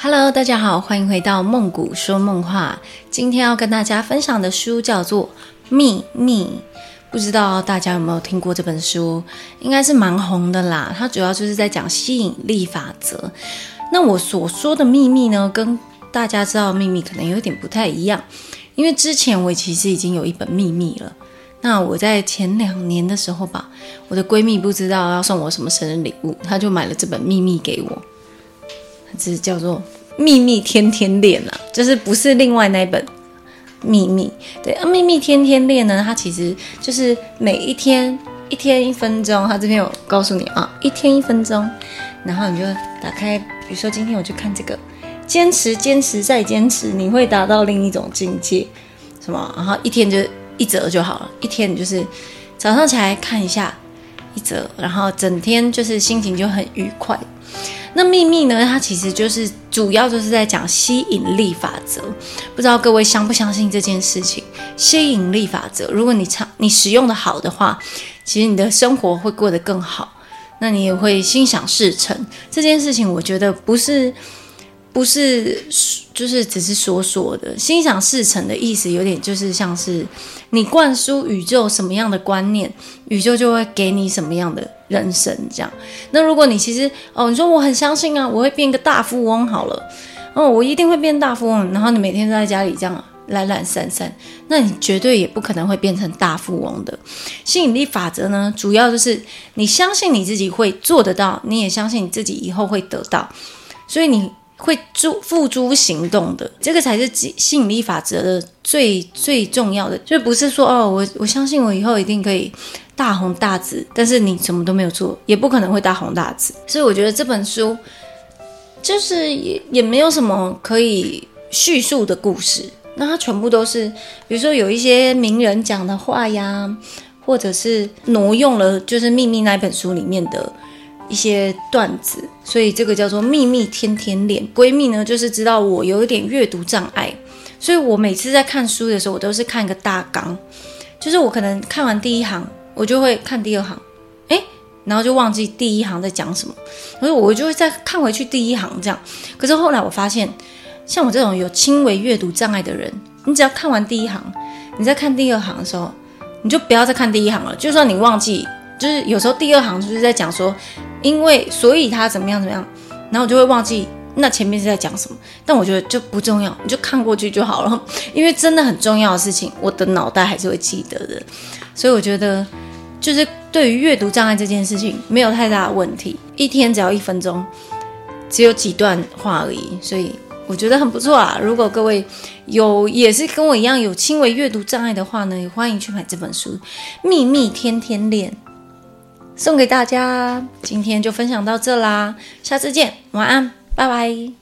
Hello，大家好，欢迎回到梦谷说梦话。今天要跟大家分享的书叫做《秘密》，不知道大家有没有听过这本书？应该是蛮红的啦。它主要就是在讲吸引力法则。那我所说的秘密呢，跟大家知道的秘密可能有点不太一样，因为之前我其实已经有一本秘密了。那我在前两年的时候吧，我的闺蜜不知道要送我什么生日礼物，她就买了这本秘密给我。是叫做《秘密天天练》啊，就是不是另外那一本《秘密》。对啊，《秘密天天练》呢，它其实就是每一天一天一分钟。它这边有告诉你啊，一天一分钟，然后你就打开，比如说今天我就看这个，坚持坚持再坚持，你会达到另一种境界。什么？然后一天就一折就好了，一天你就是早上起来看一下一折，然后整天就是心情就很愉快。那秘密呢？它其实就是主要就是在讲吸引力法则，不知道各位相不相信这件事情？吸引力法则，如果你常你使用的好的话，其实你的生活会过得更好，那你也会心想事成。这件事情我觉得不是。不是，就是只是说说的，心想事成的意思，有点就是像是你灌输宇宙什么样的观念，宇宙就会给你什么样的人生这样。那如果你其实哦，你说我很相信啊，我会变个大富翁好了，哦，我一定会变大富翁，然后你每天都在家里这样懒懒散散，那你绝对也不可能会变成大富翁的。吸引力法则呢，主要就是你相信你自己会做得到，你也相信你自己以后会得到，所以你。会诸付诸行动的，这个才是吸引力法则的最最重要的，就不是说哦，我我相信我以后一定可以大红大紫，但是你什么都没有做，也不可能会大红大紫。所以我觉得这本书就是也也没有什么可以叙述的故事，那它全部都是，比如说有一些名人讲的话呀，或者是挪用了就是秘密那本书里面的。一些段子，所以这个叫做秘密天天练。闺蜜呢，就是知道我有一点阅读障碍，所以我每次在看书的时候，我都是看一个大纲，就是我可能看完第一行，我就会看第二行，诶，然后就忘记第一行在讲什么，所以我就会再看回去第一行这样。可是后来我发现，像我这种有轻微阅读障碍的人，你只要看完第一行，你在看第二行的时候，你就不要再看第一行了，就算你忘记。就是有时候第二行就是在讲说，因为所以他怎么样怎么样，然后我就会忘记那前面是在讲什么。但我觉得就不重要，你就看过去就好了。因为真的很重要的事情，我的脑袋还是会记得的。所以我觉得，就是对于阅读障碍这件事情没有太大的问题。一天只要一分钟，只有几段话而已，所以我觉得很不错啊。如果各位有也是跟我一样有轻微阅读障碍的话呢，也欢迎去买这本书《秘密天天练》。送给大家，今天就分享到这啦，下次见，晚安，拜拜。